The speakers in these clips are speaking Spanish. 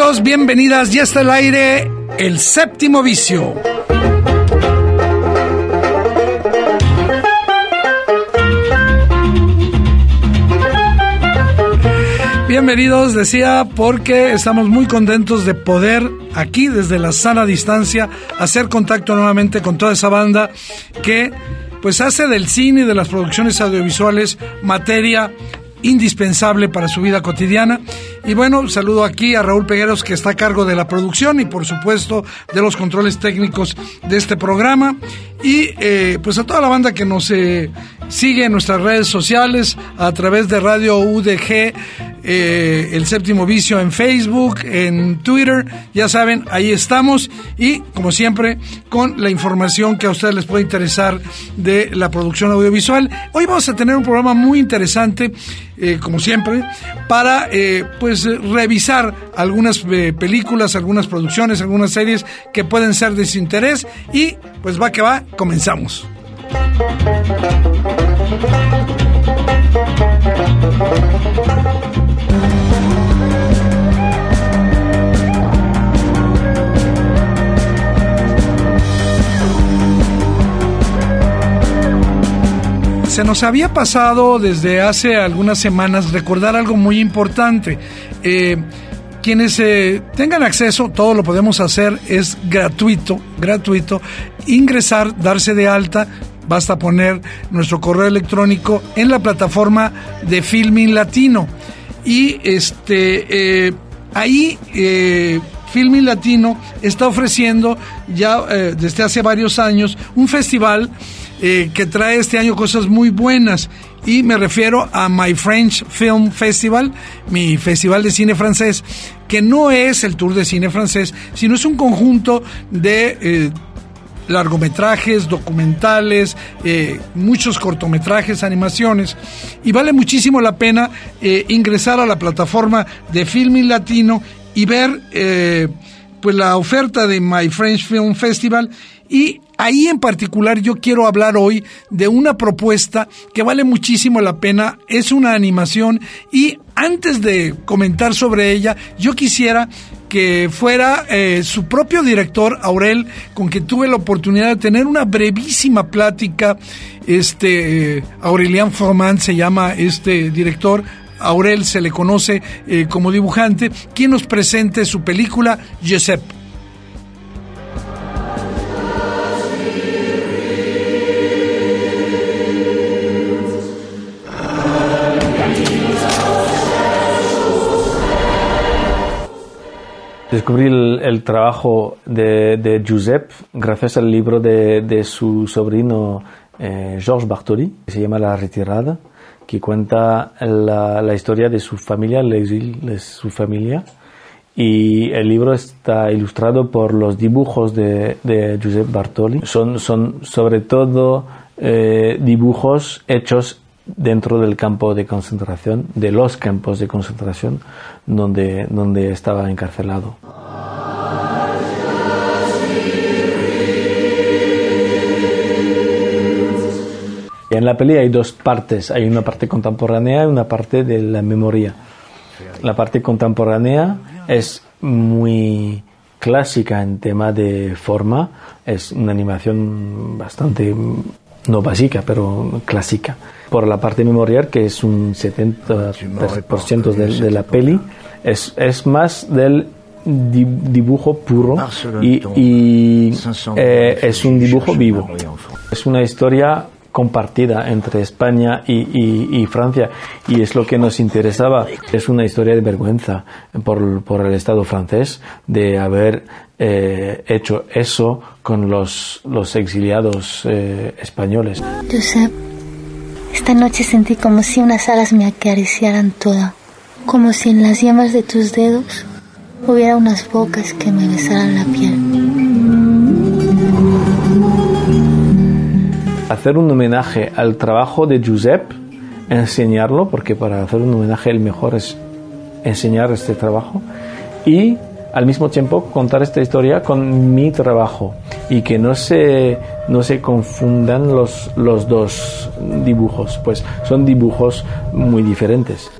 Bienvenidos, bienvenidas, ya está el aire, el séptimo vicio. Bienvenidos, decía, porque estamos muy contentos de poder aquí desde la sana distancia hacer contacto nuevamente con toda esa banda que pues hace del cine y de las producciones audiovisuales materia indispensable para su vida cotidiana. Y bueno, saludo aquí a Raúl Pegueros que está a cargo de la producción y por supuesto de los controles técnicos de este programa. Y eh, pues a toda la banda que nos eh, sigue en nuestras redes sociales a través de Radio UDG, eh, el séptimo vicio en Facebook, en Twitter, ya saben, ahí estamos. Y como siempre con la información que a ustedes les puede interesar de la producción audiovisual. Hoy vamos a tener un programa muy interesante, eh, como siempre, para pues revisar algunas películas, algunas producciones, algunas series que pueden ser de su interés. Y pues va que va, comenzamos. Se nos había pasado desde hace algunas semanas recordar algo muy importante. Eh, quienes eh, tengan acceso, todo lo podemos hacer, es gratuito, gratuito, ingresar, darse de alta, basta poner nuestro correo electrónico en la plataforma de Filming Latino. Y este eh, ahí eh, Filming Latino está ofreciendo ya desde hace varios años un festival eh, que trae este año cosas muy buenas. Y me refiero a My French Film Festival, mi festival de cine francés, que no es el tour de cine francés, sino es un conjunto de eh, largometrajes, documentales, eh, muchos cortometrajes, animaciones, y vale muchísimo la pena ingresar a la plataforma de Filming Latino y ver pues la oferta de My French Film Festival. Y ahí en particular yo quiero hablar hoy de una propuesta que vale muchísimo la pena, es una animación y antes de comentar sobre ella, yo quisiera que fuera eh, su propio director, Aurel, con quien tuve la oportunidad de tener una brevísima plática. Este, eh, Aurelian Froman se llama este director, Aurel se le conoce eh, como dibujante, quien nos presente su película Giuseppe. Descubrí el, trabajo de, de, Giuseppe gracias al libro de, de su sobrino eh, Georges Bartoli, que se llama La Retirada, que cuenta la, la historia de su familia, de su familia. Y el libro está ilustrado por los dibujos de, de Giuseppe Bartoli. Son, son sobre todo eh, dibujos hechos dentro del campo de concentración, de los campos de concentración donde, donde estaba encarcelado. En la peli hay dos partes, hay una parte contemporánea y una parte de la memoria. La parte contemporánea es muy clásica en tema de forma, es una animación bastante, no básica, pero clásica por la parte memorial, que es un 70% de, de la peli, es, es más del dibujo puro y, y eh, es un dibujo vivo. Es una historia compartida entre España y, Francia y es lo que nos interesaba. Es una historia de vergüenza por, por el Estado francés de haber eh, hecho eso con los, los exiliados eh, españoles. Josep, esta noche sentí como si unas alas me acariciaran toda, como si en las yemas de tus dedos hubiera unas bocas que me besaran la piel. hacer un homenaje al trabajo de Giuseppe, enseñarlo, porque para hacer un homenaje el mejor es enseñar este trabajo, y al mismo tiempo contar esta historia con mi trabajo y que no se, no se confundan los, los dos dibujos, pues son dibujos muy diferentes.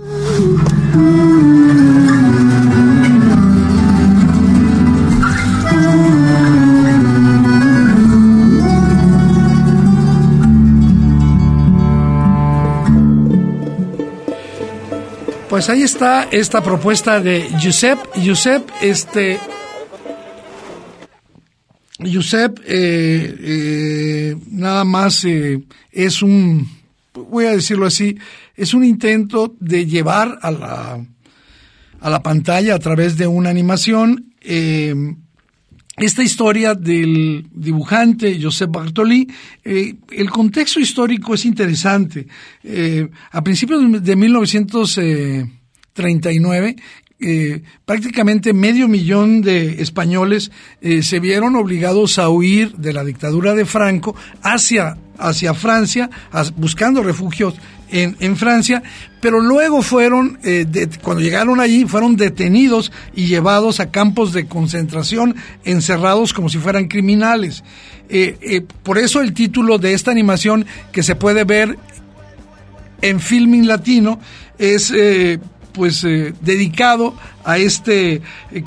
Pues ahí está esta propuesta de Josep. Josep, este. Josep, eh, eh, nada más eh, es un, voy a decirlo así, es un intento de llevar a la, a la pantalla a través de una animación esta historia del dibujante Josep Bartoli, eh, el contexto histórico es interesante. Eh, a principios de 1939, eh, prácticamente medio millón de españoles se vieron obligados a huir de la dictadura de Franco hacia, hacia Francia, buscando refugios en, Francia, pero luego fueron, eh, cuando llegaron allí, fueron detenidos y llevados a campos de concentración, encerrados como si fueran criminales. Eh, eh, por eso el título de esta animación que se puede ver en Filming Latino es pues eh, dedicado a este eh,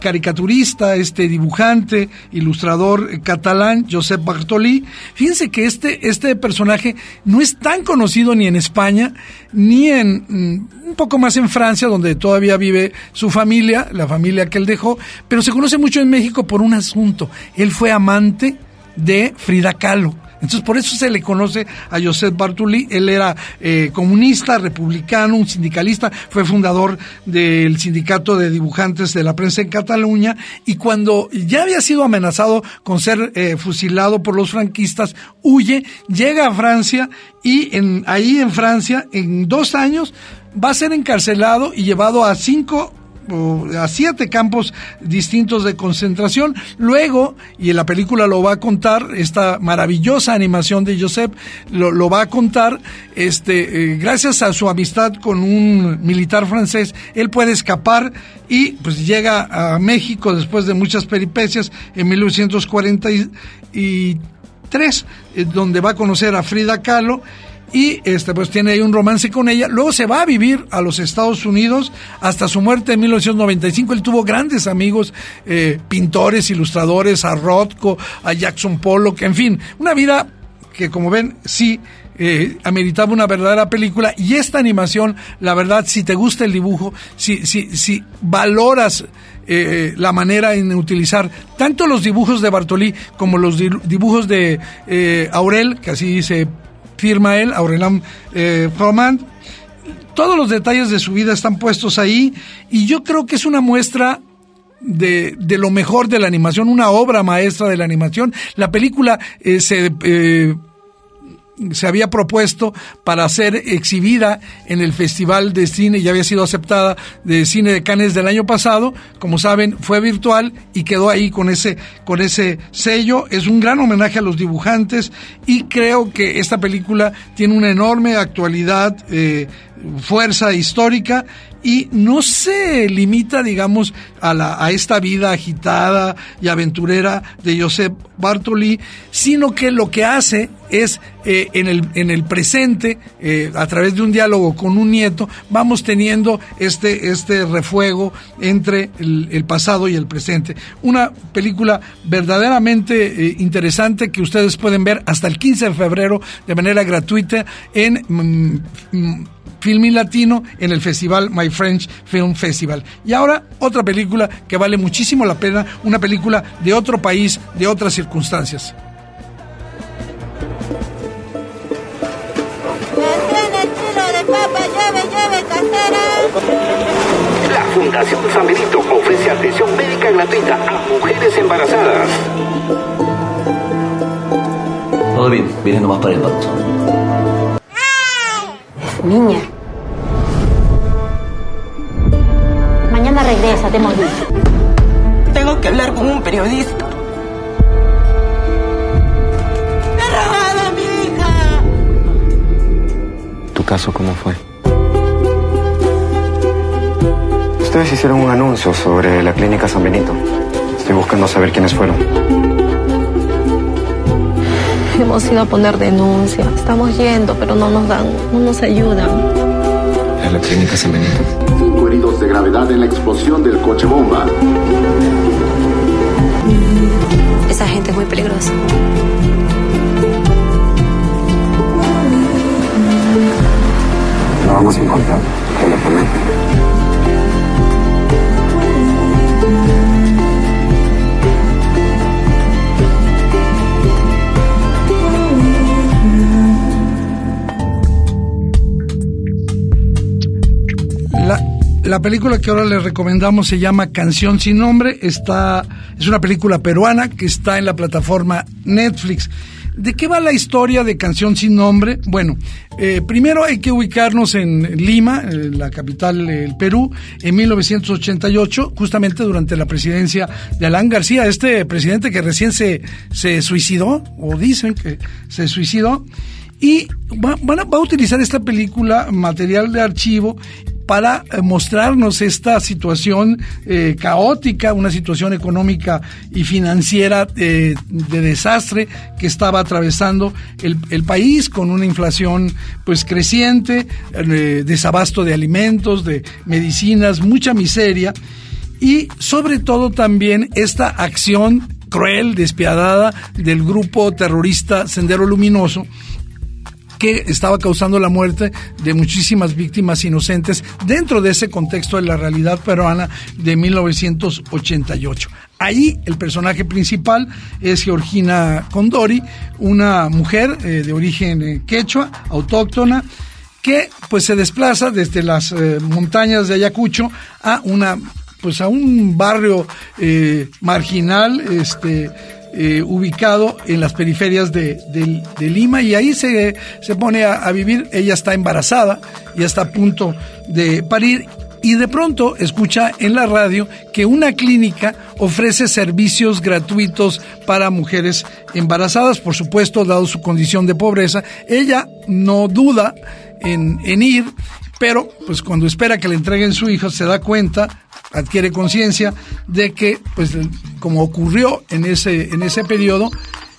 caricaturista, este dibujante, ilustrador eh, catalán, Josep Bartoli. Fíjense que este, este personaje no es tan conocido ni en España, ni en mm, un poco más en Francia, donde todavía vive su familia, la familia que él dejó, pero se conoce mucho en México por un asunto. Él fue amante de Frida Kahlo entonces, por eso se le conoce a Josep Bartoli. Él era eh, comunista, republicano, un sindicalista, fue fundador del sindicato de dibujantes de la prensa en Cataluña y cuando ya había sido amenazado con ser eh, fusilado por los franquistas, huye, llega a Francia y en, ahí en Francia, en dos años, va a ser encarcelado y llevado a cinco a siete campos distintos de concentración. Luego, y en la película lo va a contar, esta maravillosa animación de Josep lo, va a contar, este, eh, gracias a su amistad con un militar francés, él puede escapar y pues llega a México después de muchas peripecias en 1943, eh, donde va a conocer a Frida Kahlo y este pues tiene ahí un romance con ella. Luego se va a vivir a los Estados Unidos hasta su muerte en 1995. Él tuvo grandes amigos, eh, pintores, ilustradores, a Rothko, a Jackson Pollock, en fin, una vida que como ven sí eh, ameritaba una verdadera película y esta animación, la verdad, si te gusta el dibujo, si, si, si valoras eh, la manera en utilizar tanto los dibujos de Bartolí como los dibujos de Aurel, que así se firma él, Aurelán eh, Todos los detalles de su vida están puestos ahí y yo creo que es una muestra de, de, lo mejor de la animación, una obra maestra de la animación. La película eh, se eh, se había propuesto para ser exhibida en el Festival de Cine, ya había sido aceptada de Cine de Cannes del año pasado, como saben, fue virtual y quedó ahí con ese, con ese sello. Es un gran homenaje a los dibujantes y creo que esta película tiene una enorme actualidad, eh, fuerza histórica y no se limita, digamos, a, la, a esta vida agitada y aventurera de Josep Bartoli, sino que lo que hace es eh, en, el, en el presente, eh, a través de un diálogo con un nieto, vamos teniendo este, este refuego entre el, pasado y el presente. Una película verdaderamente eh, interesante que ustedes pueden ver hasta el 15 de febrero de manera gratuita en... Mm, mm, Latino en el festival My French Film Festival. Y ahora otra película que vale muchísimo la pena, una película de otro país, de otras circunstancias. La Fundación San Benito ofrece atención médica gratuita a mujeres embarazadas. Todo bien, viene nomás para el parto. Niña. Mañana regresa, te hemos. Tengo que hablar con un periodista. Caso cómo fue? Ustedes hicieron un anuncio sobre la clínica San Benito. Estoy buscando saber quiénes fueron. Hemos ido a poner denuncia. Estamos yendo, pero no nos dan, no nos ayudan. A la clínica San Benito. Cinco heridos de gravedad en la explosión del coche bomba. Esa gente es muy peligrosa. Vamos a encontrar, te lo la película que ahora les recomendamos se llama Canción sin nombre. Está, es una película peruana que está en la plataforma Netflix. ¿De qué va la historia de Canción sin nombre? Bueno, eh, primero hay que ubicarnos en Lima, eh, la capital del Perú, en 1988, justamente durante la presidencia de Alan García, este presidente que recién se, se suicidó, o dicen que se suicidó, y va a utilizar esta película, material de archivo, para eh, mostrarnos esta situación eh, caótica, una situación económica y financiera eh, de desastre que estaba atravesando el, país con una inflación pues creciente, desabasto de alimentos, de medicinas, mucha miseria y sobre todo también esta acción cruel, despiadada del grupo terrorista Sendero Luminoso que estaba causando la muerte de muchísimas víctimas inocentes dentro de ese contexto de la realidad peruana de 1988. Ahí el personaje principal es Georgina Condori, una mujer eh, de origen eh, quechua, autóctona, que pues se desplaza desde las eh, montañas de Ayacucho a una pues a un barrio marginal, este eh, ubicado en las periferias de, de, Lima y ahí se, se pone a, a, vivir. Ella está embarazada, ya está a punto de parir y de pronto escucha en la radio que una clínica ofrece servicios gratuitos para mujeres embarazadas, por supuesto, dado su condición de pobreza. Ella no duda en, en ir, pero pues cuando espera que le entreguen su hijo se da cuenta adquiere conciencia de que, pues, como ocurrió en ese, en ese periodo,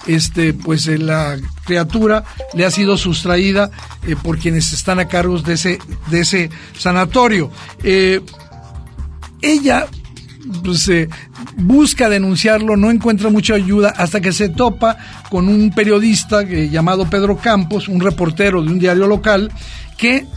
este, pues la criatura le ha sido sustraída eh, por quienes están a cargo de ese, de ese sanatorio. Eh, ella pues, eh, busca denunciarlo, no encuentra mucha ayuda hasta que se topa con un periodista llamado Pedro Campos, un reportero de un diario local, que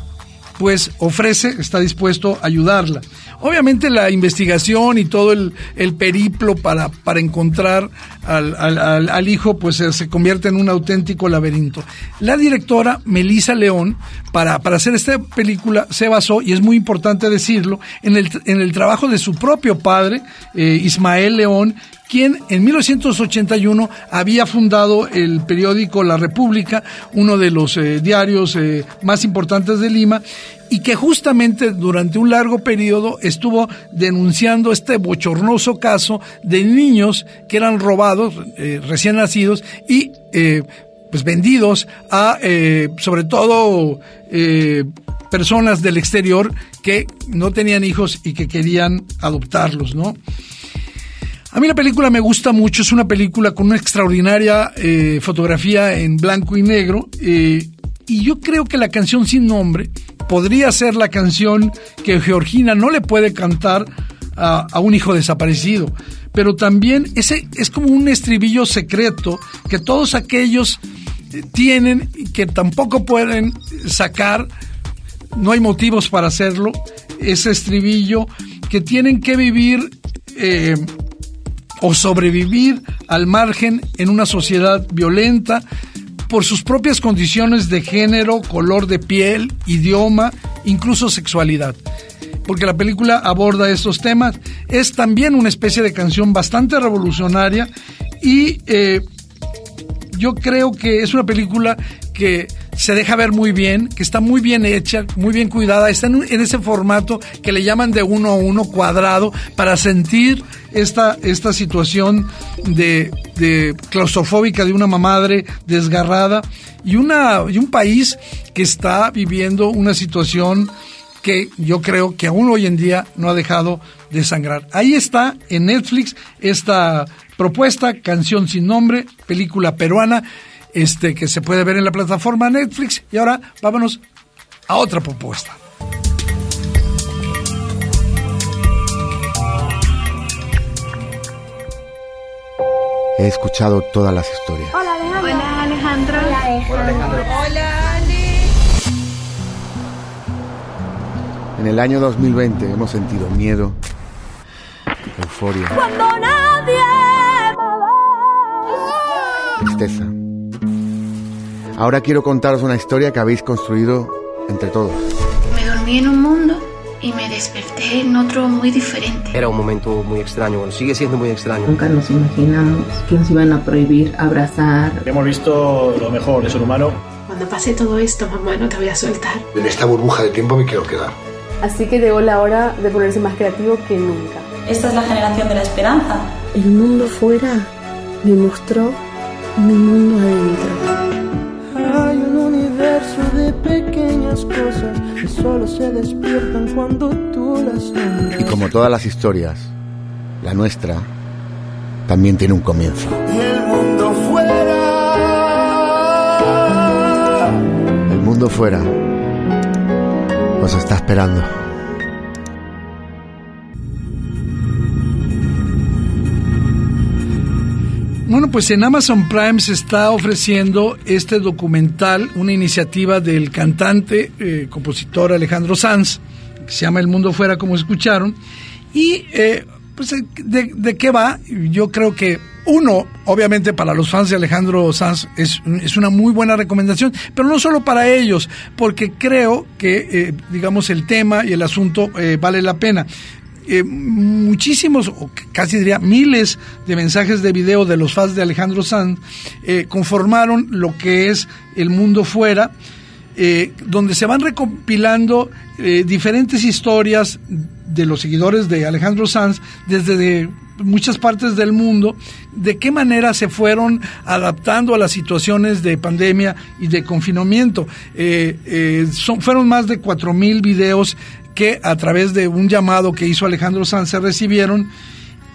pues ofrece, está dispuesto a ayudarla. Obviamente la investigación y todo el, el periplo para, para encontrar al, al, al, hijo pues se convierte en un auténtico laberinto. La directora Melissa León, para, para hacer esta película, se basó, y es muy importante decirlo, en el, en el trabajo de su propio padre, eh, Ismael León, quien en 1981 había fundado el periódico La República, uno de los eh, diarios eh, más importantes de Lima, y que justamente durante un largo periodo estuvo denunciando este bochornoso caso de niños que eran robados, eh, recién nacidos, y pues vendidos a sobre todo personas del exterior que no tenían hijos y que querían adoptarlos, ¿no? A mí la película me gusta mucho, es una película con una extraordinaria eh, fotografía en blanco y negro eh, y yo creo que la canción sin nombre podría ser la canción que Georgina no le puede cantar a, un hijo desaparecido, pero también ese es como un estribillo secreto que todos aquellos eh, tienen y que tampoco pueden sacar, no hay motivos para hacerlo, ese estribillo que tienen que vivir o sobrevivir al margen en una sociedad violenta por sus propias condiciones de género, color de piel, idioma, incluso sexualidad. porque la película aborda estos temas. Es también una especie de canción bastante revolucionaria y eh, yo creo que es una película que se deja ver muy bien, que está muy bien hecha, muy bien cuidada, está en, ese formato que le llaman de uno a uno cuadrado para sentir esta, esta situación de, de claustrofóbica de una madre desgarrada y, una, y un país que está viviendo una situación que yo creo que aún hoy en día no ha dejado de sangrar. Ahí está en Netflix esta propuesta, Canción sin nombre, película peruana este, que se puede ver en la plataforma Netflix. Y ahora vámonos a otra propuesta. He escuchado todas las historias. Hola Alejandro. Hola Alejandro. Hola Alejandro. Hola Ale. En el año 2020 hemos sentido miedo, euforia, Cuando nadie tristeza. Ahora quiero contaros una historia que habéis construido entre todos. Me dormí en un mundo y me desperté en otro muy diferente. Era un momento muy extraño, bueno, sigue siendo muy extraño. Nunca nos imaginamos que nos iban a prohibir abrazar. Hemos visto lo mejor de ser humano. Cuando pase todo esto, mamá, no te voy a soltar. En esta burbuja de tiempo me quiero quedar. Así que llegó la hora de ponerse más creativo que nunca. Esta es la generación de la esperanza. El mundo fuera me mostró mi mundo adentro. De pequeñas cosas que solo se despiertan cuando tú las nombras. Y como todas las historias, la nuestra también tiene un comienzo. Y el mundo fuera. El mundo fuera os está esperando. Bueno, pues en Amazon Prime se está ofreciendo este documental, una iniciativa del cantante, eh, compositor Alejandro Sanz, que se llama El Mundo Fuera, como escucharon. Y, eh, pues, de, ¿de qué va? Yo creo que uno, obviamente para los fans de Alejandro Sanz es, una muy buena recomendación, pero no solo para ellos, porque creo que, eh, digamos, el tema y el asunto eh, vale la pena. Eh, muchísimos, o casi diría miles de mensajes de video de los fans de Alejandro Sanz eh, conformaron lo que es El Mundo Fuera, eh, donde se van recopilando diferentes historias de los seguidores de Alejandro Sanz desde de muchas partes del mundo, de qué manera se fueron adaptando a las situaciones de pandemia y de confinamiento. fueron más de cuatro mil videos que a través de un llamado que hizo Alejandro Sanz se recibieron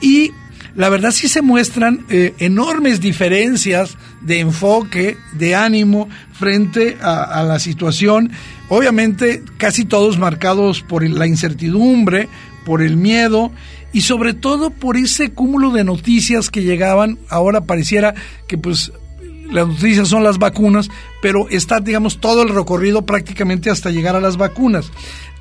y la verdad sí se muestran eh, enormes diferencias de enfoque, de ánimo frente a, a, la situación, obviamente casi todos marcados por la incertidumbre, por el miedo y sobre todo por ese cúmulo de noticias que llegaban, ahora pareciera que pues las noticias son las vacunas, pero está, digamos, todo el recorrido prácticamente hasta llegar a las vacunas.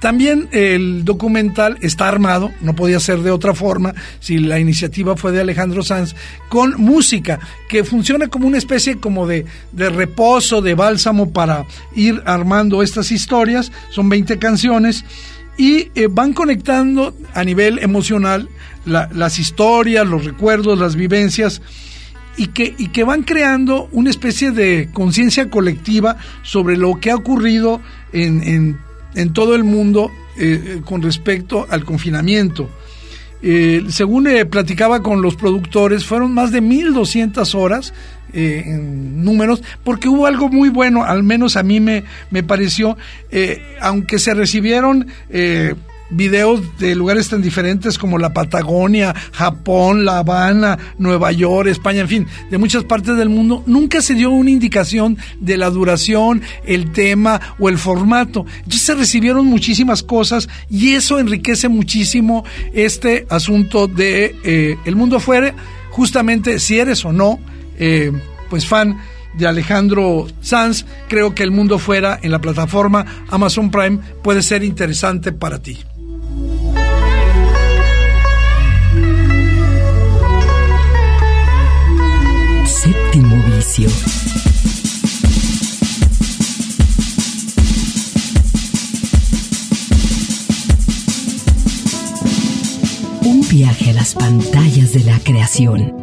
También el documental está armado, no podía ser de otra forma, si la iniciativa fue de Alejandro Sanz, con música, que funciona como una especie como de, de reposo, de bálsamo para ir armando estas historias. Son 20 canciones y eh, van conectando a nivel emocional la, las historias, los recuerdos, las vivencias y que, y que van creando una especie de conciencia colectiva sobre lo que ha ocurrido en, en, todo el mundo eh, con respecto al confinamiento. Eh, según eh, platicaba con los productores, fueron más de 1.200 horas eh, en números, porque hubo algo muy bueno, al menos a mí me, me pareció, aunque se recibieron videos de lugares tan diferentes como la Patagonia, Japón, La Habana, Nueva York, España, en fin, de muchas partes del mundo, nunca se dio una indicación de la duración, el tema o el formato. Entonces se recibieron muchísimas cosas y eso enriquece muchísimo este asunto de eh, el mundo afuera, justamente si eres o no, eh, pues fan de Alejandro Sanz, creo que el mundo fuera en la plataforma Amazon Prime puede ser interesante para ti. Un viaje a las pantallas de la creación.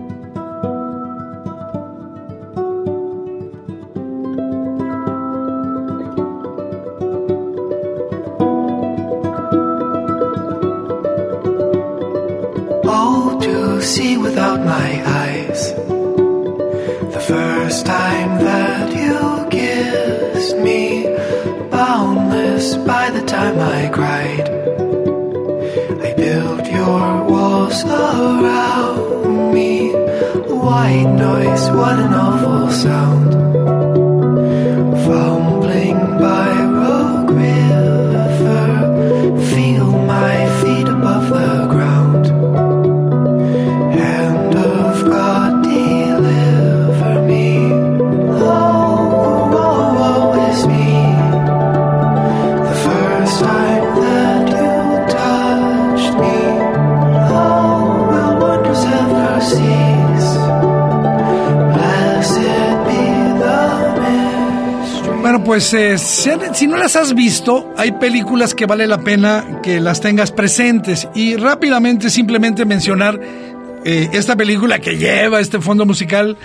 Si, no las has visto, hay películas que vale la pena que las tengas presentes. Y rápidamente simplemente mencionar eh, esta película que lleva este fondo musical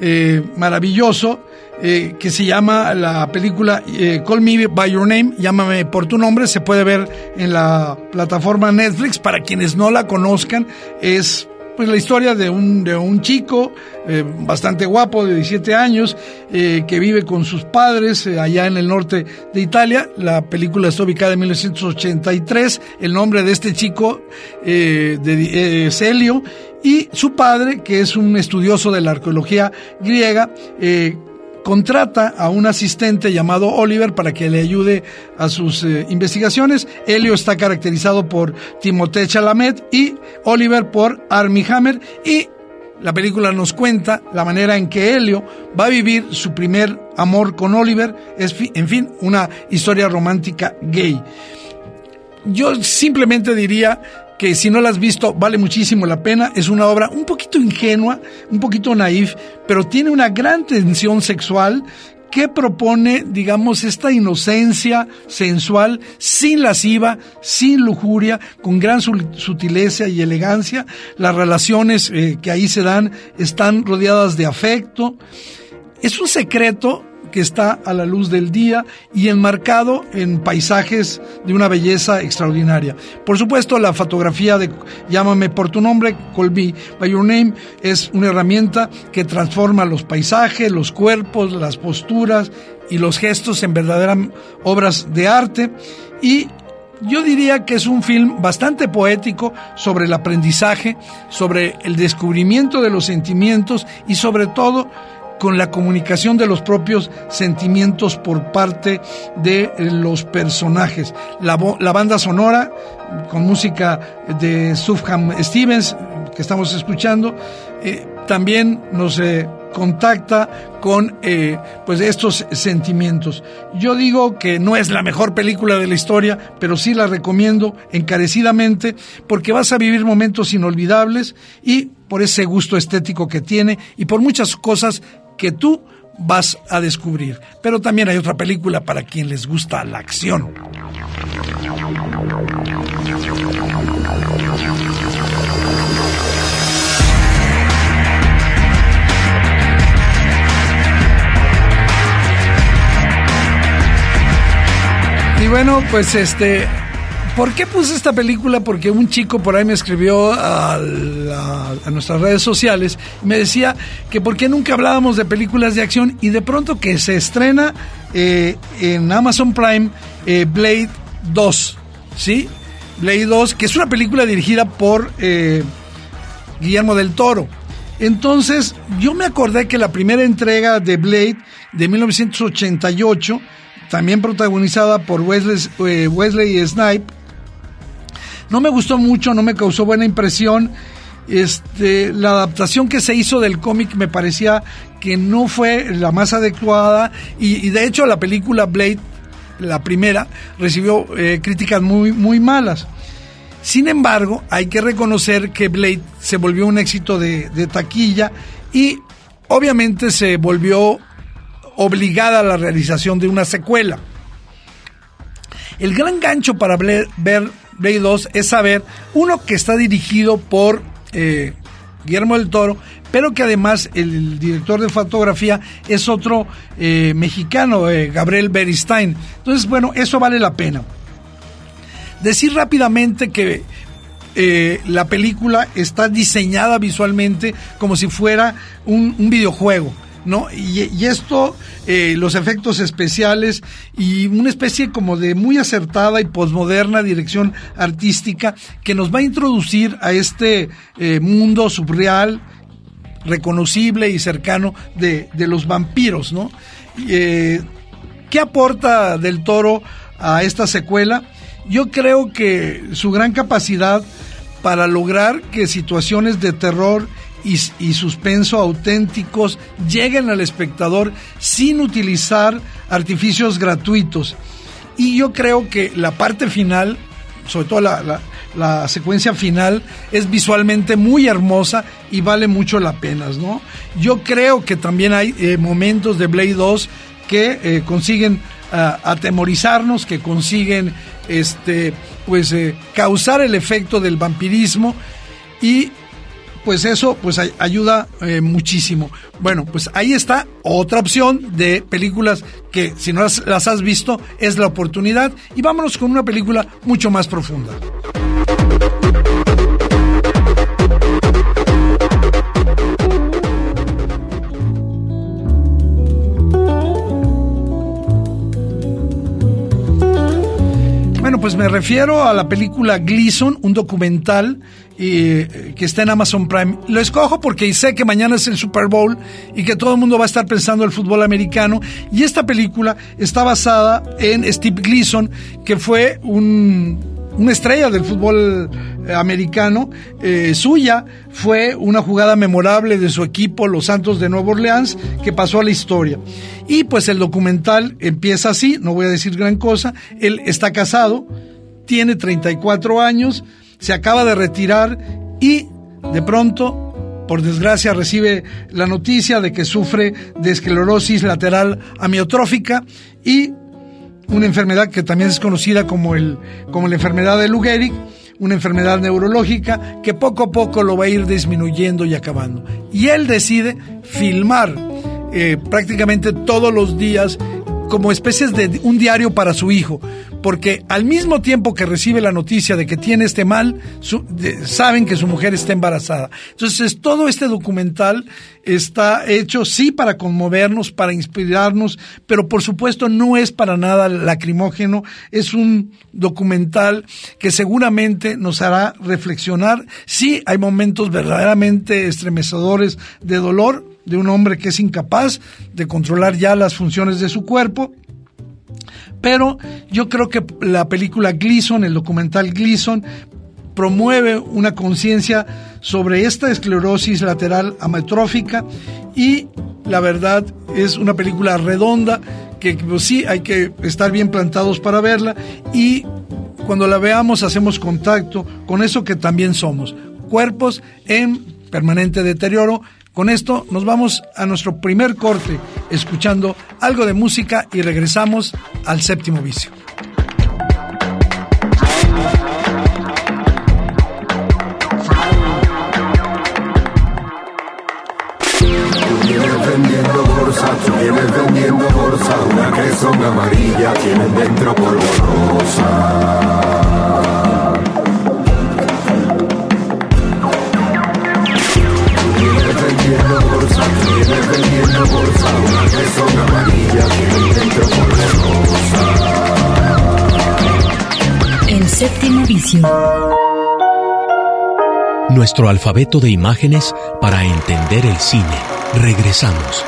eh, maravilloso, eh, que se llama la película Call Me By Your Name, llámame por tu nombre, se puede ver en la plataforma Netflix, para quienes no la conozcan, es pues la historia de un, de un chico eh, bastante guapo de 17 años eh, que vive con sus padres eh, allá en el norte de Italia. La película está ubicada en 1983. El nombre de este chico de, es Helio y su padre, que es un estudioso de la arqueología griega, eh, contrata a un asistente llamado Oliver para que le ayude a sus eh, investigaciones. Helio está caracterizado por Timothée Chalamet y Oliver por Armie Hammer y la película nos cuenta la manera en que Helio va a vivir su primer amor con Oliver, es en fin, una historia romántica gay. Yo simplemente diría que si no la has visto vale muchísimo la pena. Es una obra un poquito ingenua, un poquito naif, pero tiene una gran tensión sexual que propone, digamos, esta inocencia sensual, sin lasciva, sin lujuria, con gran sutileza y elegancia. Las relaciones eh, que ahí se dan están rodeadas de afecto. Es un secreto que está a la luz del día y enmarcado en paisajes de una belleza extraordinaria. Por supuesto, la fotografía de Llámame por tu nombre, Call Me by Your Name, es una herramienta que transforma los paisajes, los cuerpos, las posturas y los gestos en verdaderas obras de arte y yo diría que es un film bastante poético sobre el aprendizaje, sobre el descubrimiento de los sentimientos y sobre todo con la comunicación de los propios sentimientos por parte de eh, los personajes. La, la banda sonora, con música de Sufjan Stevens, que estamos escuchando, eh, también nos eh, contacta con pues estos sentimientos. Yo digo que no es la mejor película de la historia, pero sí la recomiendo encarecidamente porque vas a vivir momentos inolvidables y por ese gusto estético que tiene y por muchas cosas que tú vas a descubrir. Pero también hay otra película para quien les gusta la acción. Y bueno, pues este, ¿por qué puse esta película? Porque un chico por ahí me escribió a, nuestras redes sociales y me decía que por qué nunca hablábamos de películas de acción y de pronto que se estrena eh, en Amazon Prime eh, Blade 2, ¿sí? Blade 2, que es una película dirigida por eh, Guillermo del Toro. Entonces, yo me acordé que la primera entrega de Blade de 1988, también protagonizada por Wesley, Wesley Snipe, no me gustó mucho, no me causó buena impresión. Este, la adaptación que se hizo del cómic me parecía que no fue la más adecuada y, de hecho la película Blade, la primera, recibió eh, críticas muy, muy malas. Sin embargo, hay que reconocer que Blade se volvió un éxito de, de taquilla y obviamente se volvió obligada a la realización de una secuela. El gran gancho para ver Blade 2 es saber, uno, que está dirigido por eh, Guillermo del Toro, pero que además el, director de fotografía es otro eh, mexicano, eh, Gabriel Beristain. Entonces, bueno, eso vale la pena. Decir rápidamente que eh, la película está diseñada visualmente como si fuera un, un videojuego. ¿No? Y, esto, eh, los efectos especiales y una especie como de muy acertada y posmoderna dirección artística que nos va a introducir a este eh, mundo surreal, reconocible y cercano de, de los vampiros, ¿no? Eh, ¿Qué aporta del toro a esta secuela? Yo creo que su gran capacidad para lograr que situaciones de terror y, suspenso auténticos lleguen al espectador sin utilizar artificios gratuitos. Y yo creo que la parte final, sobre todo la, secuencia final, es visualmente muy hermosa y vale mucho la pena, ¿no? Yo creo que también hay eh, momentos de Blade 2 que eh, consiguen uh, atemorizarnos, que consiguen este pues eh, causar el efecto del vampirismo y pues eso pues ayuda eh, muchísimo. Bueno, pues ahí está otra opción de películas que si no las, las, has visto es la oportunidad y vámonos con una película mucho más profunda. Pues me refiero a la película Gleason, un documental eh, que está en Amazon Prime. Lo escojo porque sé que mañana es el Super Bowl y que todo el mundo va a estar pensando en el fútbol americano. Y esta película está basada en Steve Gleason, que fue un una estrella del fútbol americano. Eh, suya fue una jugada memorable de su equipo, los Santos de Nueva Orleans, que pasó a la historia. Y pues el documental empieza así, no voy a decir gran cosa. Él está casado, tiene 34 años, se acaba de retirar y de pronto, por desgracia, recibe la noticia de que sufre de esclerosis lateral amiotrófica y una enfermedad que también es conocida como, el, como la enfermedad de Lou Gehrig, una enfermedad neurológica que poco a poco lo va a ir disminuyendo y acabando. Y él decide filmar eh, prácticamente todos los días como especies de un diario para su hijo, porque al mismo tiempo que recibe la noticia de que tiene este mal, su, saben que su mujer está embarazada. Entonces, todo este documental está hecho, sí, para conmovernos, para inspirarnos, pero por supuesto no es para nada lacrimógeno, es un documental que seguramente nos hará reflexionar. Sí, hay momentos verdaderamente estremecedores de dolor, de un hombre que es incapaz de controlar ya las funciones de su cuerpo. Pero yo creo que la película Gleason, el documental Gleason, promueve una conciencia sobre esta esclerosis lateral amiotrófica y la verdad es una película redonda que pues, sí hay que estar bien plantados para verla y cuando la veamos hacemos contacto con eso que también somos, cuerpos en permanente deterioro con esto nos vamos a nuestro primer corte, escuchando algo de música y regresamos al séptimo vicio. vienes vendiendo bolsa, una que son amarilla, tienen dentro polvo vendiendo bolsa, vienes vendiendo bolsa, una que son amarillas, tienen dentro polvo rosa. El séptimo vicio. Nuestro alfabeto de imágenes para entender el cine. Regresamos.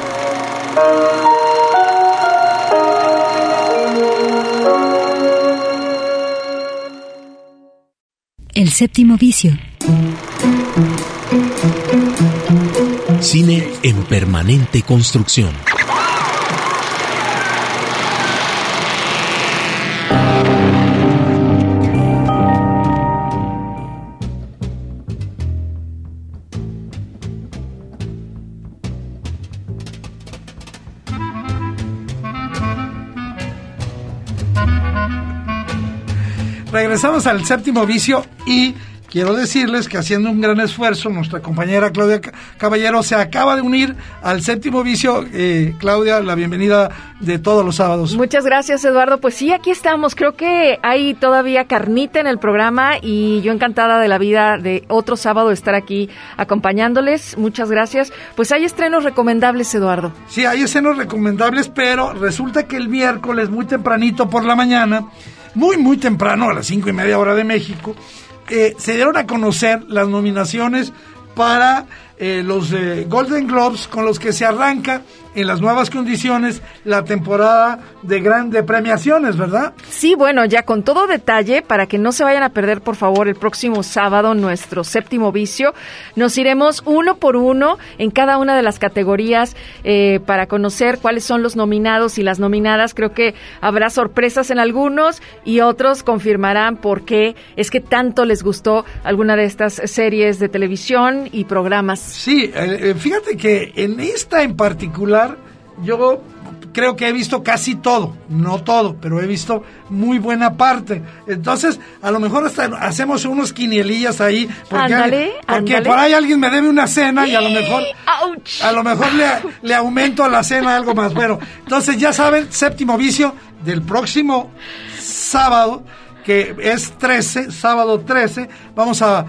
El séptimo vicio. Cine en permanente construcción. Regresamos al séptimo vicio y quiero decirles que haciendo un gran esfuerzo, nuestra compañera Claudia Caballero se acaba de unir al séptimo vicio. Eh, Claudia, la bienvenida de todos los sábados. Muchas gracias, Eduardo. Pues sí, aquí estamos. Creo que hay todavía carnita en el programa y yo encantada de la vida de otro sábado estar aquí acompañándoles. Muchas gracias. Pues hay estrenos recomendables, Eduardo. Sí, hay estrenos recomendables, pero resulta que el miércoles, muy tempranito por la mañana, muy, muy temprano, a las cinco y media hora de México, eh, se dieron a conocer las nominaciones para eh, los eh, Golden Globes con los que se arranca en las nuevas condiciones la temporada de grandes premiaciones, ¿verdad? Sí, bueno, ya con todo detalle, para que no se vayan a perder, por favor, el próximo sábado nuestro séptimo vicio, nos iremos uno por uno en cada una de las categorías eh, para conocer cuáles son los nominados y las nominadas. Creo que habrá sorpresas en algunos y otros confirmarán por qué es que tanto les gustó alguna de estas series de televisión y programas. Sí, eh, fíjate que en esta en particular, yo creo que he visto casi todo, no todo, pero he visto muy buena parte. Entonces, a lo mejor hasta hacemos unos quinielillas ahí, porque, porque por ahí alguien me debe una cena y a lo mejor a lo mejor le, le aumento a la cena algo más. Bueno, entonces ya saben, séptimo vicio del próximo sábado que es 13, sábado 13, vamos a,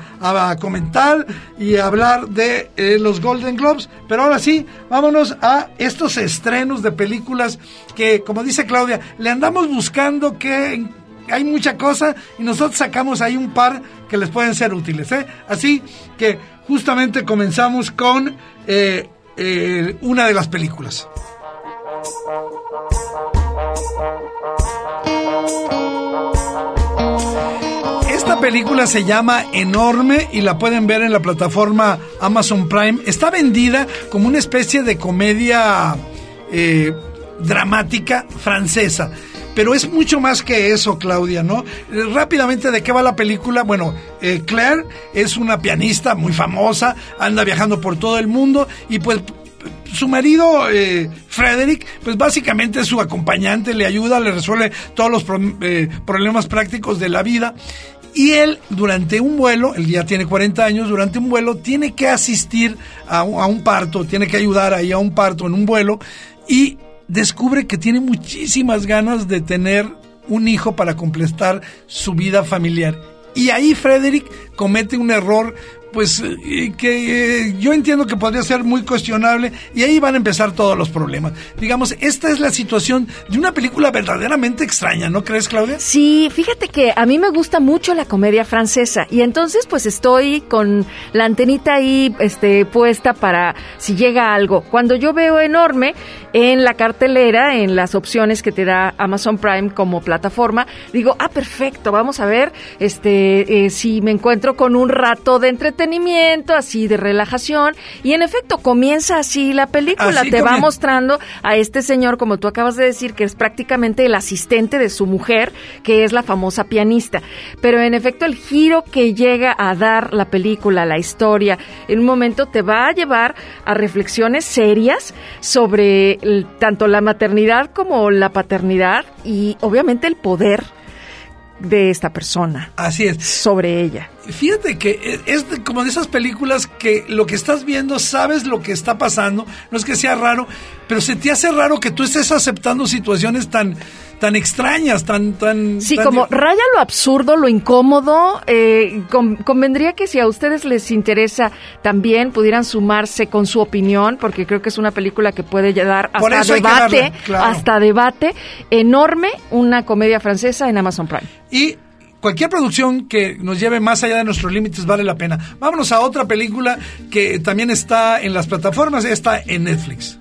comentar y hablar de eh, los Golden Globes, pero ahora sí, vámonos a estos estrenos de películas que, como dice Claudia, le andamos buscando que hay mucha cosa y nosotros sacamos ahí un par que les pueden ser útiles. ¿eh? Así que justamente comenzamos con eh, eh, una de las películas. Película se llama Enorme y la pueden ver en la plataforma Amazon Prime. Está vendida como una especie de comedia eh, dramática francesa. Pero es mucho más que eso, Claudia, ¿no? Rápidamente, ¿de qué va la película? Bueno, eh, Claire es una pianista muy famosa, anda viajando por todo el mundo y pues su marido, eh, Frederick, pues básicamente es su acompañante, le ayuda, le resuelve todos los eh, problemas prácticos de la vida. Y él, durante un vuelo, él ya tiene 40 años, durante un vuelo tiene que asistir a un, a un parto, tiene que ayudar ahí a un parto en un vuelo y descubre que tiene muchísimas ganas de tener un hijo para completar su vida familiar. Y ahí Frederick comete un error, pues que eh, yo entiendo que podría ser muy cuestionable y ahí van a empezar todos los problemas. Digamos, esta es la situación de una película verdaderamente extraña, ¿no crees, Claudia? Sí, fíjate que a mí me gusta mucho la comedia francesa y entonces pues estoy con la antenita ahí este, puesta para si llega algo. Cuando yo veo enorme en la cartelera, en las opciones que te da Amazon Prime como plataforma, digo, ah, perfecto, vamos a ver este, eh, si me encuentro con un rato de entretenimiento, así de relajación y en efecto comienza así la película, Así te va mostrando a este señor, como tú acabas de decir, que es prácticamente el asistente de su mujer, que es la famosa pianista. Pero en efecto, el giro que llega a dar la película, la historia, en un momento te va a llevar a reflexiones serias sobre el- tanto la maternidad como la paternidad y obviamente el poder de esta persona. Así es. Sobre ella. Fíjate que es como de esas películas que lo que estás viendo, sabes lo que está pasando, no es que sea raro, pero se te hace raro que tú estés aceptando situaciones tan, tan extrañas, tan, tan... Sí, tan- como raya lo absurdo, lo incómodo. eh, con- convendría que si a ustedes les interesa también pudieran sumarse con su opinión, porque creo que es una película que puede dar hasta debate, darle, claro. hasta debate enorme, una comedia francesa en Amazon Prime. Y cualquier producción que nos lleve más allá de nuestros límites vale la pena. Vámonos a otra película que también está en las plataformas, está en Netflix.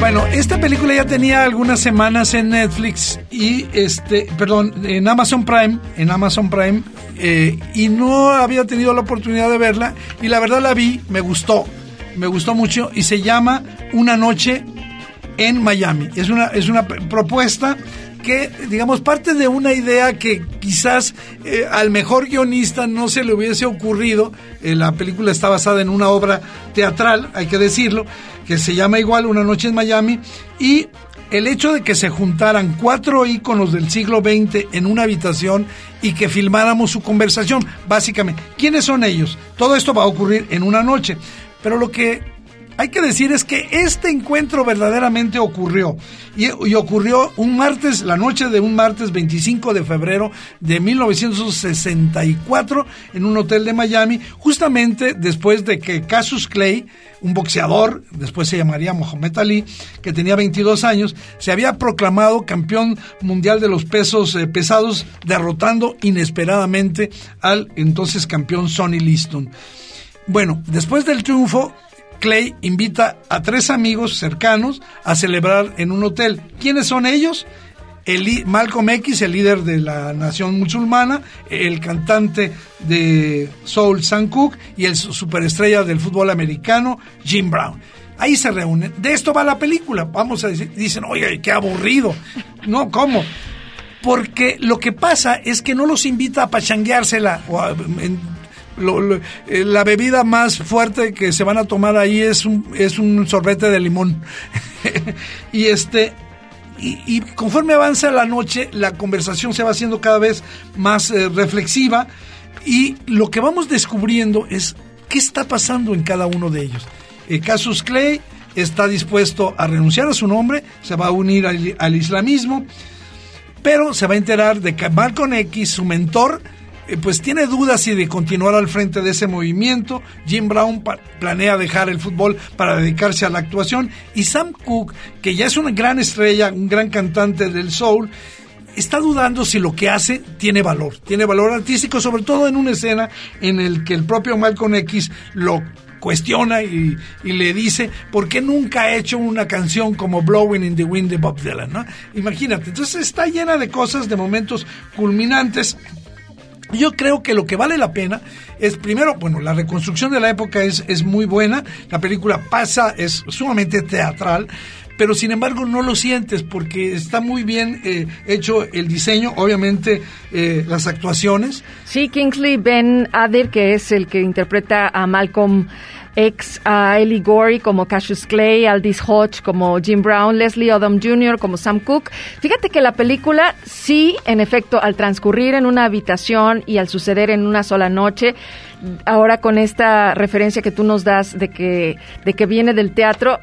Bueno, esta película ya tenía algunas semanas en Netflix y este, perdón, en Amazon Prime, en Amazon Prime, eh, y no había tenido la oportunidad de verla y la verdad la vi, me gustó, me gustó mucho y se llama Una noche en Miami. Es una, es una propuesta que, digamos, parte de una idea que quizás eh, al mejor guionista no se le hubiese ocurrido. Eh, la película está basada en una obra teatral, hay que decirlo, que se llama igual Una noche en Miami, y el hecho de que se juntaran cuatro íconos del siglo XX en una habitación y que filmáramos su conversación, básicamente. ¿Quiénes son ellos? Todo esto va a ocurrir en una noche. Pero lo que hay que decir es que este encuentro verdaderamente ocurrió. Y, ocurrió un martes, la noche de un martes 25 de febrero de 1964 en un hotel de Miami, justamente después de que Cassius Clay, un boxeador, después se llamaría Mohamed Ali, que tenía 22 años, se había proclamado campeón mundial de los pesos eh, pesados, derrotando inesperadamente al entonces campeón Sonny Liston. Bueno, después del triunfo, Clay invita a tres amigos cercanos a celebrar en un hotel. ¿Quiénes son ellos? El, Malcolm X, el líder de la nación musulmana, el cantante de Soul Sam Cooke y el superestrella del fútbol americano, Jim Brown. Ahí se reúnen. De esto va la película. Vamos a decir, dicen, oye, qué aburrido. No, ¿cómo? Porque lo que pasa es que no los invita a pachangueársela eh, la bebida más fuerte que se van a tomar ahí es un, es un sorbete de limón. y este y, conforme avanza la noche, la conversación se va haciendo cada vez más eh, reflexiva y lo que vamos descubriendo es qué está pasando en cada uno de ellos. El Casus Clay está dispuesto a renunciar a su nombre, se va a unir al, al islamismo, pero se va a enterar de que Malcolm X, su mentor, eh, pues tiene dudas si de continuar al frente de ese movimiento. Jim Brown planea dejar el fútbol para dedicarse a la actuación. Y Sam Cooke, que ya es una gran estrella, un gran cantante del soul, está dudando si lo que hace tiene valor, tiene valor artístico, sobre todo en una escena en el que el propio Malcolm X lo cuestiona y, le dice por qué nunca ha hecho una canción como Blowing in the Wind de Bob Dylan. Imagínate, entonces está llena de cosas, de momentos culminantes yo creo que lo que vale la pena es, primero, bueno, la reconstrucción de la época es, es muy buena, la película pasa, es sumamente teatral, pero sin embargo no lo sientes porque está muy bien eh, hecho el diseño, obviamente eh, las actuaciones. Sí, Kingsley Ben Ader, que es el que interpreta a Malcolm X, a Ellie Gorey como Cassius Clay, Aldis Hodge como Jim Brown, Leslie Odom Jr. como Sam Cooke. Fíjate que la película sí, en efecto, al transcurrir en una habitación y al suceder en una sola noche, ahora con esta referencia que tú nos das de que de que viene del teatro,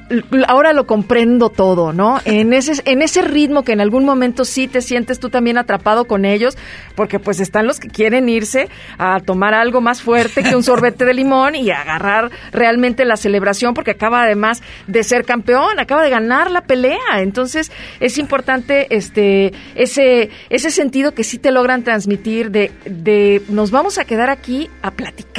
ahora lo comprendo todo, ¿no? En ese en ese ritmo que en algún momento sí te sientes tú también atrapado con ellos, porque pues están los que quieren irse a tomar algo más fuerte que un sorbete de limón y agarrar realmente la celebración porque acaba además de ser campeón, acaba de ganar la pelea, entonces es importante este ese ese sentido que sí te logran transmitir de de nos vamos a quedar aquí a platicar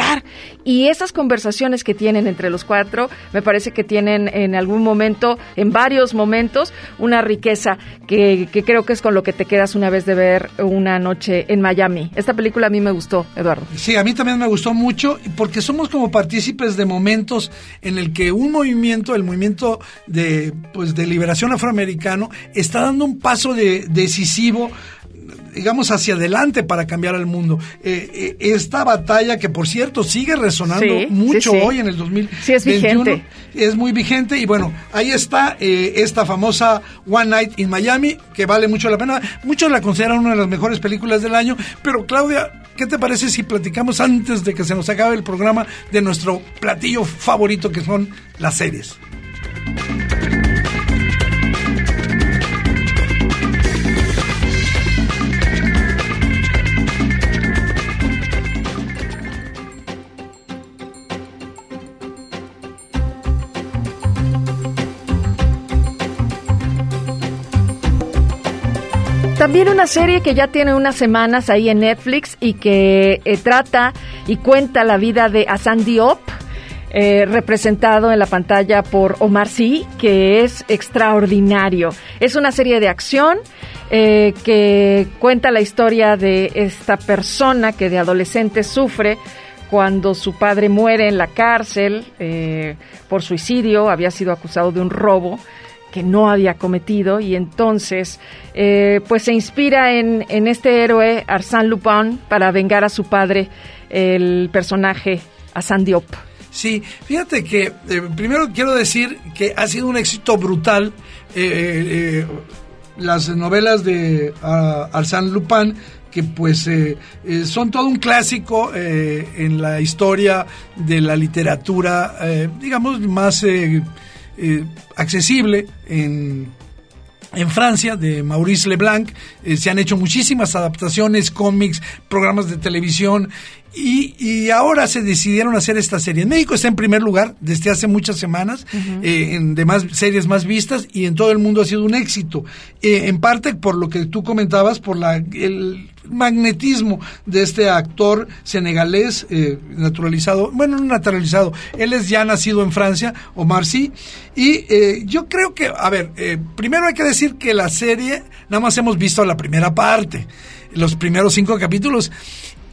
y esas conversaciones que tienen entre los cuatro, me parece que tienen en algún momento, en varios momentos, una riqueza que, creo que es con lo que te quedas una vez de ver una noche en Miami. Esta película a mí me gustó, Eduardo. Sí, a mí también me gustó mucho porque somos como partícipes de momentos en el que un movimiento, el movimiento de, pues, de liberación afroamericano, está dando un paso de, decisivo digamos, hacia adelante para cambiar el mundo. Eh, eh, esta batalla, que por cierto sigue resonando Sí, mucho sí, sí. hoy en el 2021, Sí, es vigente. es muy vigente. Y bueno, ahí está eh, esta famosa One Night in Miami, que vale mucho la pena. Muchos la consideran una de las mejores películas del año, pero Claudia, ¿qué te parece si platicamos antes de que se nos acabe el programa de nuestro platillo favorito, que son las series? También una serie que ya tiene unas semanas ahí en Netflix y que eh, trata y cuenta la vida de Hassan Diop, eh, representado en la pantalla por Omar Sy, que es extraordinario. Es una serie de acción eh, que cuenta la historia de esta persona que de adolescente sufre cuando su padre muere en la cárcel eh, por suicidio, había sido acusado de un robo que no había cometido y entonces eh, pues se inspira en, en este héroe Arsène Lupin para vengar a su padre, el personaje Asan Diop. Sí, fíjate que eh, primero quiero decir que ha sido un éxito brutal eh, eh, las novelas de uh, Arsène Lupin que pues eh, son todo un clásico en la historia de la literatura, digamos, más accesible en, en Francia, de Maurice Leblanc. se han hecho muchísimas adaptaciones, cómics, programas de televisión y, y, ahora se decidieron hacer esta serie. En México está en primer lugar desde hace muchas semanas, uh -huh. eh, en de más series más vistas y en todo el mundo ha sido un éxito. Eh, en parte por lo que tú comentabas, por la, el magnetismo de este actor senegalés eh, naturalizado, bueno, no naturalizado, él es ya nacido en Francia, Omar Sy, y eh, yo creo que, a ver, eh, primero hay que decir que la serie, nada más hemos visto la primera parte, los primeros cinco capítulos,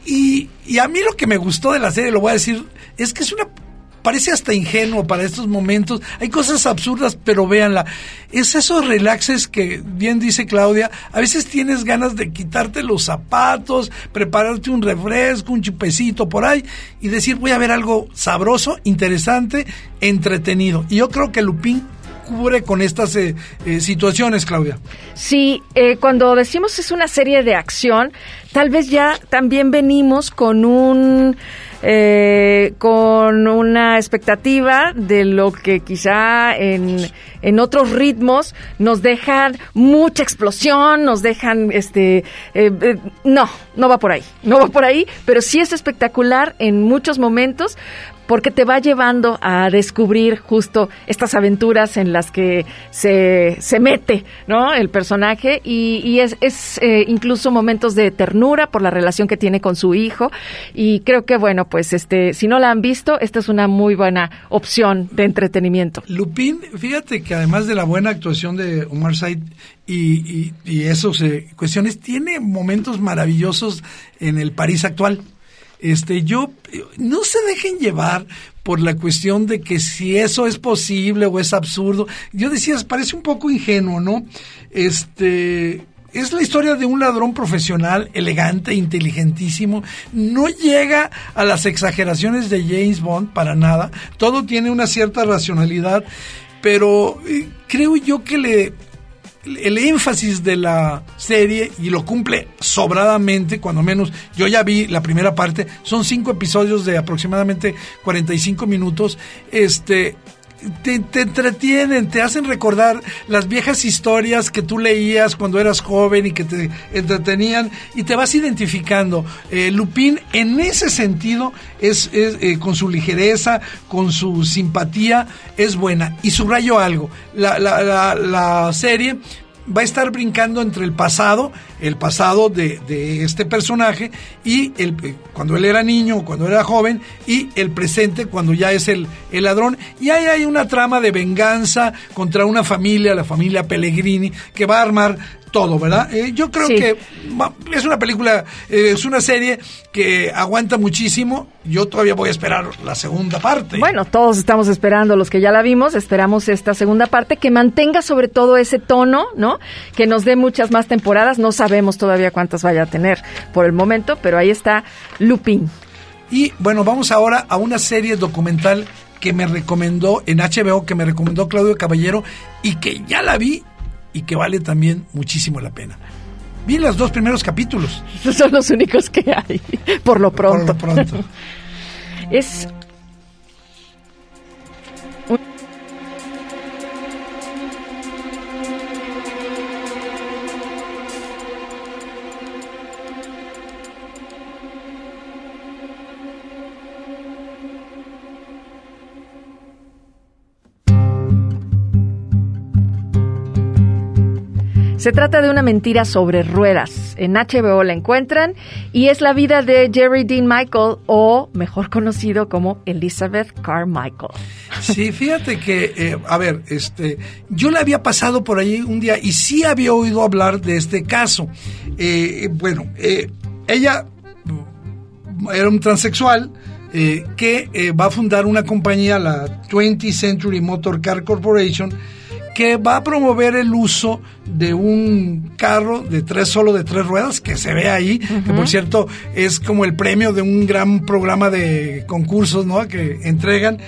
y, y, a mí lo que me gustó de la serie, lo voy a decir, es que es una... Parece hasta ingenuo para estos momentos. Hay cosas absurdas, pero véanla. Es esos relaxes que, bien dice Claudia, a veces tienes ganas de quitarte los zapatos, prepararte un refresco, un chupecito por ahí y decir, voy a ver algo sabroso, interesante, entretenido. Y yo creo que Lupín cubre con estas eh, eh, situaciones, Claudia. Sí, eh, cuando decimos es una serie de acción, tal vez ya también venimos con un... Con una expectativa de lo que quizá en, en otros ritmos nos dejan mucha explosión, nos dejan, este, no, no va por ahí, no va por ahí, pero sí es espectacular en muchos momentos porque te va llevando a descubrir justo estas aventuras en las que se, se mete, ¿no? El personaje y, es, es eh, incluso momentos de ternura por la relación que tiene con su hijo y creo que, bueno, pues este, si no la han visto, esta es una muy buena opción de entretenimiento. Lupín, fíjate que además de la buena actuación de Omar Said y, y, y esas eh, cuestiones, tiene momentos maravillosos en el París actual este yo no se dejen llevar por la cuestión de que si eso es posible o es absurdo. Yo decía, parece un poco ingenuo, ¿no? Este es la historia de un ladrón profesional, elegante, inteligentísimo. No llega a las exageraciones de James Bond para nada. Todo tiene una cierta racionalidad, pero eh, creo yo que le el énfasis de la serie y lo cumple sobradamente, cuando menos. Yo ya vi la primera parte, son cinco episodios de aproximadamente 45 minutos, este te, te, entretienen, te hacen recordar las viejas historias que tú leías cuando eras joven y que te entretenían y te vas identificando. Eh, Lupín en ese sentido es, es eh, con su ligereza, con su simpatía, es buena. Y subrayo algo, la, la, la, la serie va a estar brincando entre el pasado, el pasado de, este personaje, y el, cuando él era niño, cuando era joven, y el presente cuando ya es el, el ladrón. Y ahí hay una trama de venganza contra una familia, la familia Pellegrini, que va a armar todo, ¿verdad? Eh, yo creo sí. que es una película, eh, es una serie que aguanta muchísimo. Yo todavía voy a esperar la segunda parte. Bueno, todos estamos esperando, los que ya la vimos, esperamos esta segunda parte que mantenga sobre todo ese tono, ¿no? Que nos dé muchas más temporadas. No sabemos todavía cuántas vaya a tener por el momento, pero ahí está Lupin. Y bueno, vamos ahora a una serie documental que me recomendó en HBO, que me recomendó Claudio Caballero y que ya la vi y que vale también muchísimo la pena. Vi los dos primeros capítulos. Son los únicos que hay, por lo pronto. Por lo pronto. es Se trata de una mentira sobre ruedas. En HBO la encuentran y es la vida de Jerry Dean Michael o mejor conocido como Elizabeth Carmichael. Sí, fíjate que, eh, a ver, este, yo la había pasado por ahí un día y sí había oído hablar de este caso. Eh, bueno, eh, ella era un transexual. Que va a fundar una compañía, la 20th Century Motor Car Corporation, que va a promover el uso de un carro de tres solo de tres ruedas que se ve ahí, que por cierto es como el premio de un gran programa de concursos, ¿no? Que entregan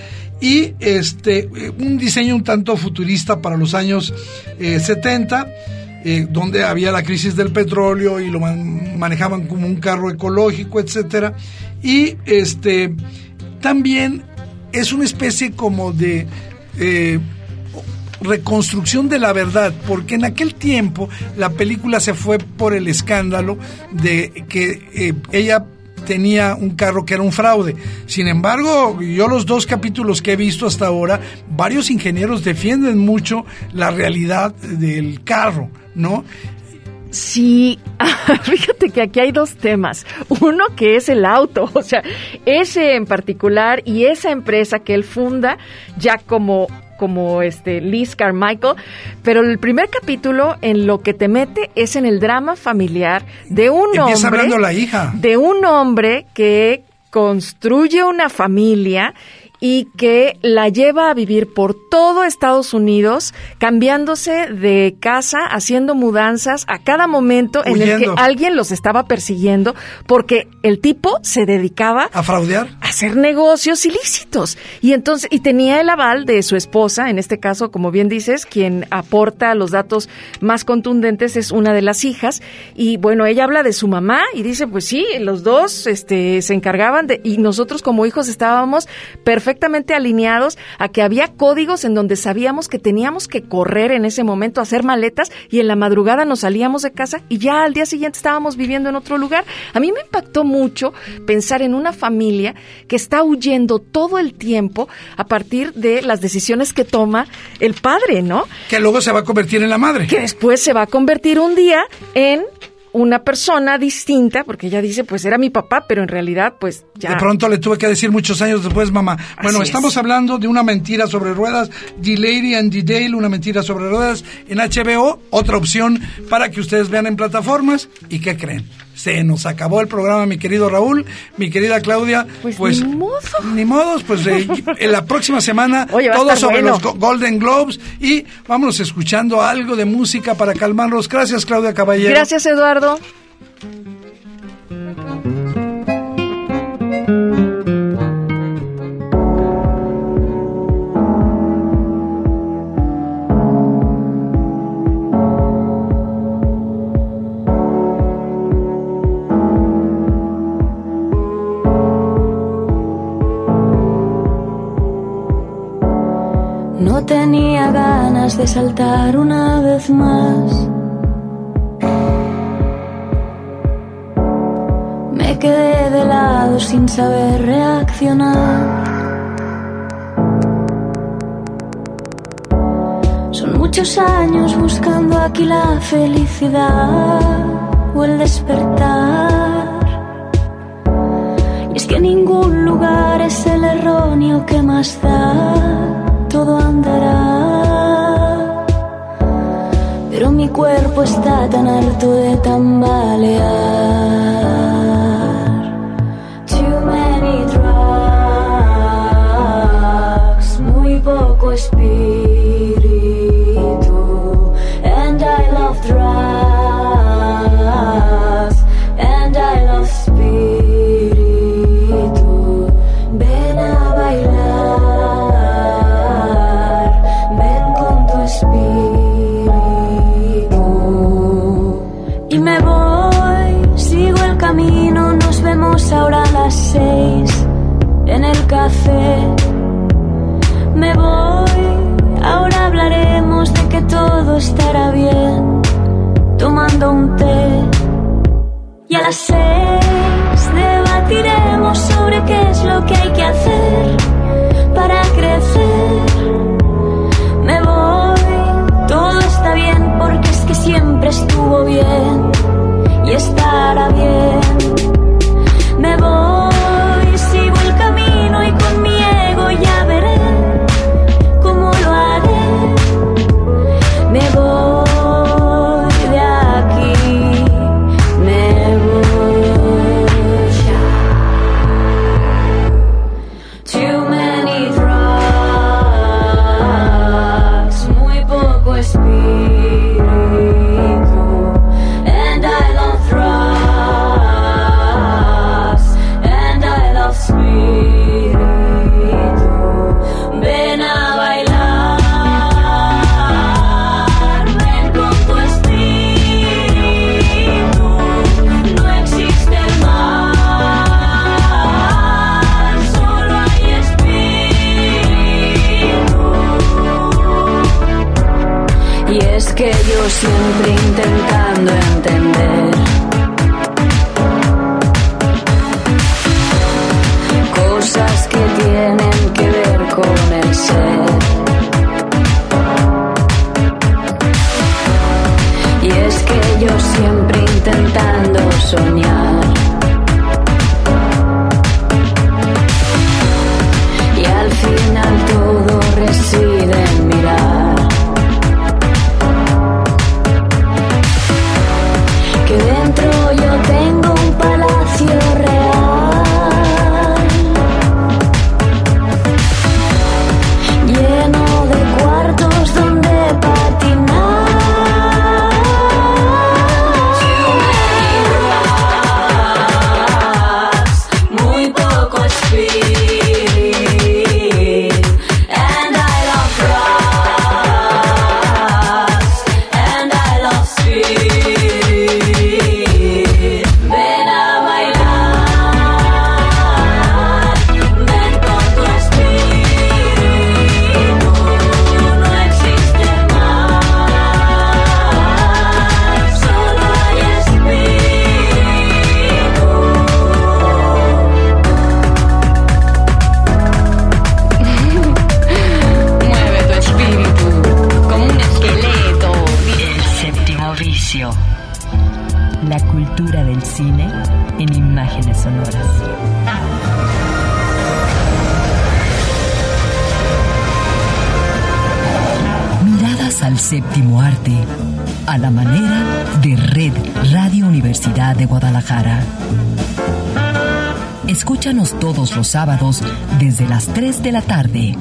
y este un diseño un tanto futurista para los años eh, 70 eh, donde había la crisis del petróleo y lo man- manejaban como un carro ecológico, etcétera. Y este también es una especie como de eh, reconstrucción de la verdad, porque en aquel tiempo la película se fue por el escándalo de que eh, ella tenía un carro que era un fraude. Sin embargo, yo los dos capítulos que he visto hasta ahora, varios ingenieros defienden mucho la realidad del carro, ¿no? Sí, fíjate que aquí hay dos temas. Uno que es el auto, o sea, ese en particular y esa empresa que él funda ya como como este Liz Carmichael, pero el primer capítulo en lo que te mete es en el drama familiar de un Empieza hombre hablando la hija. de un hombre que construye una familia y que la lleva a vivir por todo Estados Unidos, cambiándose de casa, haciendo mudanzas a cada momento en el que alguien los estaba persiguiendo, porque el tipo se dedicaba a fraudear, hacer negocios ilícitos. Y entonces, y tenía el aval de su esposa, en este caso, como bien dices, quien aporta los datos más contundentes es una de las hijas. Y bueno, ella habla de su mamá y dice, pues sí, los dos este, se encargaban de, y nosotros como hijos estábamos perfectamente alineados a que había códigos en donde sabíamos que teníamos que correr en ese momento, hacer maletas y en la madrugada nos salíamos de casa y ya al día siguiente estábamos viviendo en otro lugar. A mí me impactó mucho pensar en una familia que está huyendo todo el tiempo a partir de las decisiones que toma el padre, ¿no? Que luego se va a convertir en la madre. Que después se va a convertir un día en una persona distinta, porque ella dice, pues era mi papá, pero en realidad, pues ya. De pronto le tuve que decir muchos años después, mamá. Bueno, Así estamos es. hablando de una mentira sobre ruedas, The Lady and the Dale, una mentira sobre ruedas en HBO, otra opción para que ustedes vean en plataformas. ¿Y qué creen? Se nos acabó el programa, mi querido Raúl, mi querida Claudia. Pues, ni modo. Ni modos, pues eh, en la próxima semana Oye, todo sobre bueno. los Go- Golden Globes y vámonos escuchando algo de música para calmarlos. Gracias, Claudia Caballero. Gracias, Eduardo. De saltar una vez más. Me quedé de lado sin saber reaccionar. Son muchos años buscando aquí la felicidad o el despertar. Y es que ningún lugar es el erróneo que más da, todo andará. Cuerpo está tan harto de tambalear. Sábados desde las 3 de la tarde.